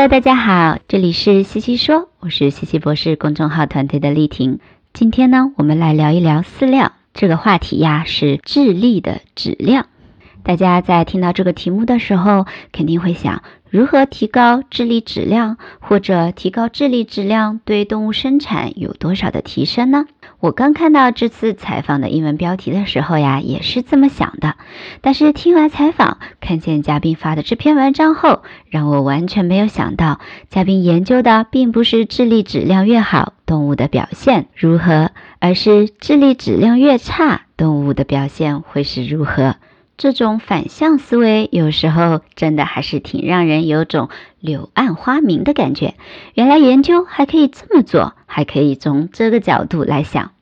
Hello，大家好，这里是西西说，我是西西博士公众号团队的丽婷。今天呢，我们来聊一聊饲料这个话题呀，是智力的质量。大家在听到这个题目的时候，肯定会想。如何提高智力质量，或者提高智力质量对动物生产有多少的提升呢？我刚看到这次采访的英文标题的时候呀，也是这么想的。但是听完采访，看见嘉宾发的这篇文章后，让我完全没有想到，嘉宾研究的并不是智力质量越好，动物的表现如何，而是智力质量越差，动物的表现会是如何。这种反向思维有时候真的还是挺让人有种柳暗花明的感觉。原来研究还可以这么做，还可以从这个角度来想。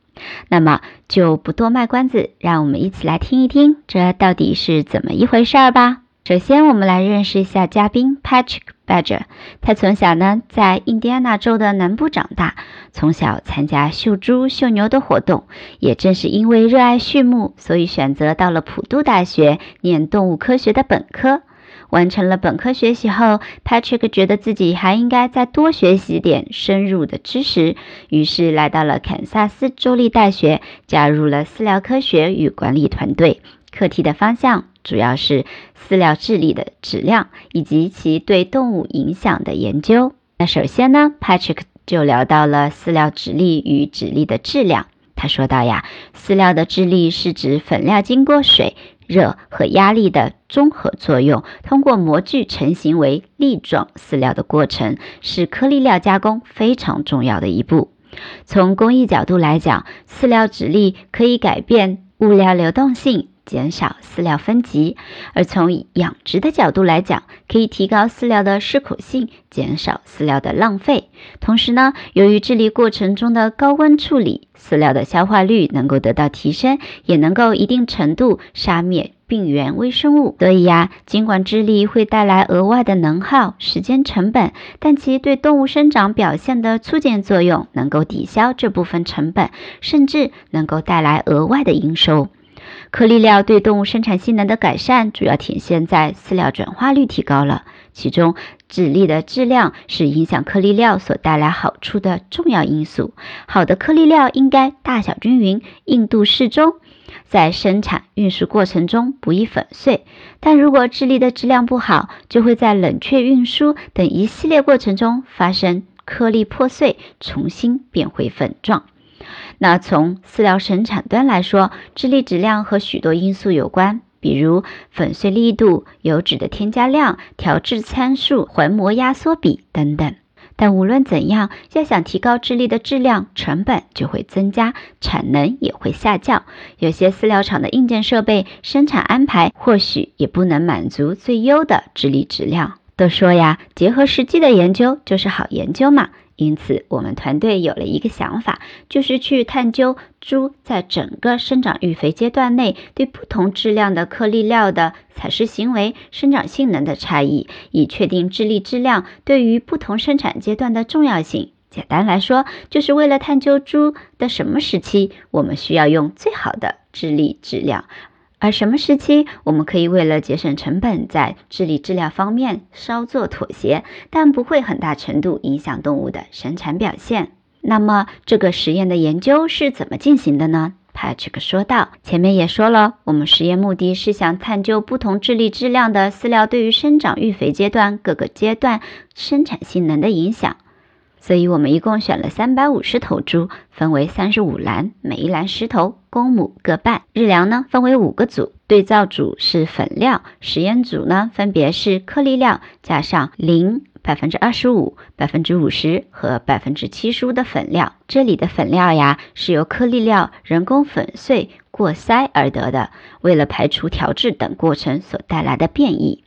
那么就不多卖关子，让我们一起来听一听这到底是怎么一回事儿吧。首先，我们来认识一下嘉宾 Patrick。Badger，他从小呢在印第安纳州的南部长大，从小参加秀猪、秀牛的活动。也正是因为热爱畜牧，所以选择到了普渡大学念动物科学的本科。完成了本科学习后，Patrick 觉得自己还应该再多学习点深入的知识，于是来到了堪萨斯州立大学，加入了饲料科学与管理团队。课题的方向主要是饲料智力的质量以及其对动物影响的研究。那首先呢，Patrick 就聊到了饲料质力与质力的质量。他说到呀，饲料的质力是指粉料经过水、热和压力的综合作用，通过模具成型为粒状饲料的过程，是颗粒料加工非常重要的一步。从工艺角度来讲，饲料质力可以改变物料流动性。减少饲料分级，而从养殖的角度来讲，可以提高饲料的适口性，减少饲料的浪费。同时呢，由于治理过程中的高温处理，饲料的消化率能够得到提升，也能够一定程度杀灭病原微生物。所以呀，尽管智力会带来额外的能耗、时间成本，但其对动物生长表现的促进作用能够抵消这部分成本，甚至能够带来额外的营收。颗粒料对动物生产性能的改善，主要体现在饲料转化率提高了。其中，质粒的质量是影响颗粒料所带来好处的重要因素。好的颗粒料应该大小均匀、硬度适中，在生产运输过程中不易粉碎。但如果质粒的质量不好，就会在冷却运输等一系列过程中发生颗粒破碎，重新变回粉状。那从饲料生产端来说，智力质量和许多因素有关，比如粉碎力度、油脂的添加量、调制参数、环膜压缩比等等。但无论怎样，要想提高智力的质量，成本就会增加，产能也会下降。有些饲料厂的硬件设备生产安排，或许也不能满足最优的智力质量。都说呀，结合实际的研究就是好研究嘛。因此，我们团队有了一个想法，就是去探究猪在整个生长育肥阶段内对不同质量的颗粒料的采食行为、生长性能的差异，以确定智力质量对于不同生产阶段的重要性。简单来说，就是为了探究猪的什么时期我们需要用最好的智力质量。而什么时期，我们可以为了节省成本，在智力质量方面稍作妥协，但不会很大程度影响动物的生产表现？那么，这个实验的研究是怎么进行的呢？Patrick 说道：“前面也说了，我们实验目的是想探究不同智力质量的饲料对于生长育肥阶段各个阶段生产性能的影响。”所以我们一共选了三百五十头猪，分为三十五栏，每一栏十头，公母各半。日粮呢分为五个组，对照组是粉料，实验组呢分别是颗粒料加上零、百分之二十五、百分之五十和百分之七十五的粉料。这里的粉料呀是由颗粒料人工粉碎过筛而得的，为了排除调制等过程所带来的变异。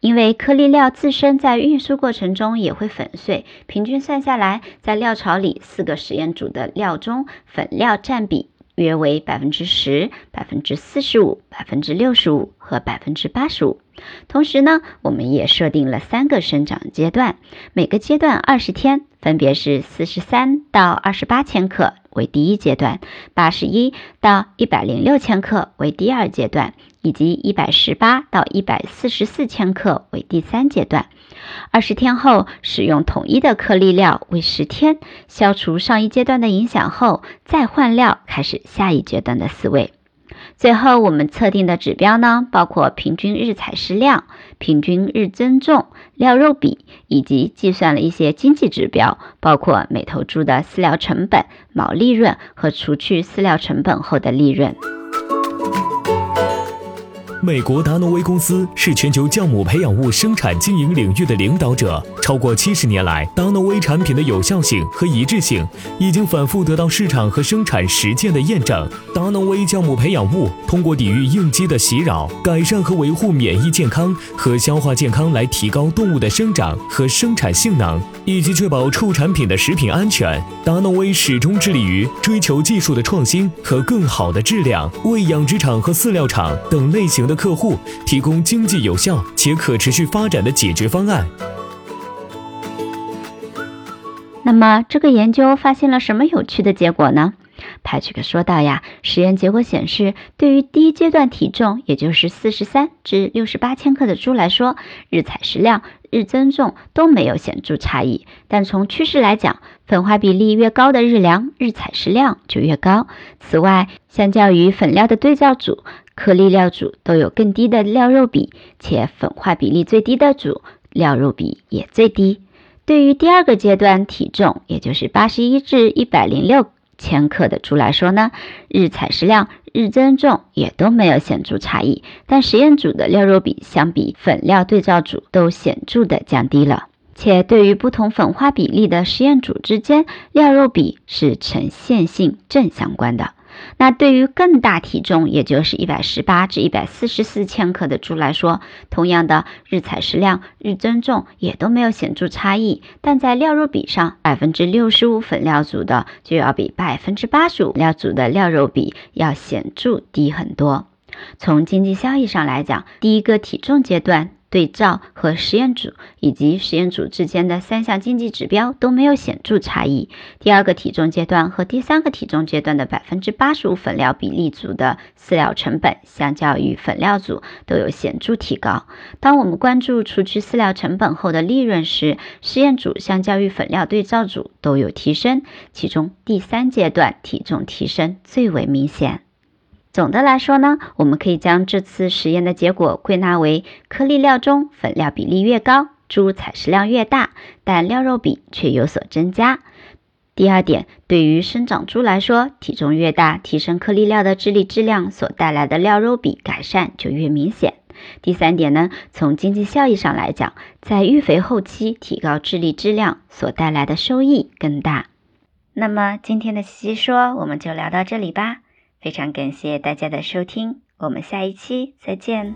因为颗粒料自身在运输过程中也会粉碎，平均算下来，在料槽里四个实验组的料中，粉料占比约为百分之十、百分之四十五、百分之六十五和百分之八十五。同时呢，我们也设定了三个生长阶段，每个阶段二十天，分别是四十三到二十八千克。为第一阶段，八十一到一百零六千克为第二阶段，以及一百十八到一百四十四千克为第三阶段。二十天后，使用统一的颗粒料为十天，消除上一阶段的影响后，再换料，开始下一阶段的饲喂。最后，我们测定的指标呢，包括平均日采食量、平均日增重、料肉比，以及计算了一些经济指标，包括每头猪的饲料成本、毛利润和除去饲料成本后的利润。美国达诺威公司是全球酵母培养物生产经营领域的领导者。超过七十年来，达诺威产品的有效性和一致性已经反复得到市场和生产实践的验证。达诺威酵母培养物通过抵御应激的袭扰，改善和维护免疫健康和消化健康，来提高动物的生长和生产性能，以及确保畜产品的食品安全。达诺威始终致力于追求技术的创新和更好的质量，为养殖场和饲料厂等类型的。客户提供经济有效且可持续发展的解决方案。那么，这个研究发现了什么有趣的结果呢 patrik 说道：“呀，实验结果显示，对于第一阶段体重，也就是四十三至六十八千克的猪来说，日采食量、日增重都没有显著差异。但从趋势来讲，粉化比例越高的日粮，日采食量就越高。此外，相较于粉料的对照组。”颗粒料组都有更低的料肉比，且粉化比例最低的组料肉比也最低。对于第二个阶段体重，也就是八十一至一百零六千克的猪来说呢，日采食量、日增重也都没有显著差异，但实验组的料肉比相比粉料对照组都显著的降低了。且对于不同粉化比例的实验组之间，料肉比是呈线性正相关的。那对于更大体重，也就是一百十八至一百四十四千克的猪来说，同样的日采食量、日增重也都没有显著差异。但在料肉比上，百分之六十五粉料组的就要比百分之八十五料组的料肉比要显著低很多。从经济效益上来讲，第一个体重阶段。对照和实验组以及实验组之间的三项经济指标都没有显著差异。第二个体重阶段和第三个体重阶段的百分之八十五粉料比例组的饲料成本，相较于粉料组都有显著提高。当我们关注除去饲料成本后的利润时，实验组相较于粉料对照组都有提升，其中第三阶段体重提升最为明显。总的来说呢，我们可以将这次实验的结果归纳为：颗粒料中粉料比例越高，猪采食量越大，但料肉比却有所增加。第二点，对于生长猪来说，体重越大，提升颗粒料的智力质量所带来的料肉比改善就越明显。第三点呢，从经济效益上来讲，在育肥后期提高智力质量所带来的收益更大。那么今天的西西说，我们就聊到这里吧。非常感谢大家的收听，我们下一期再见。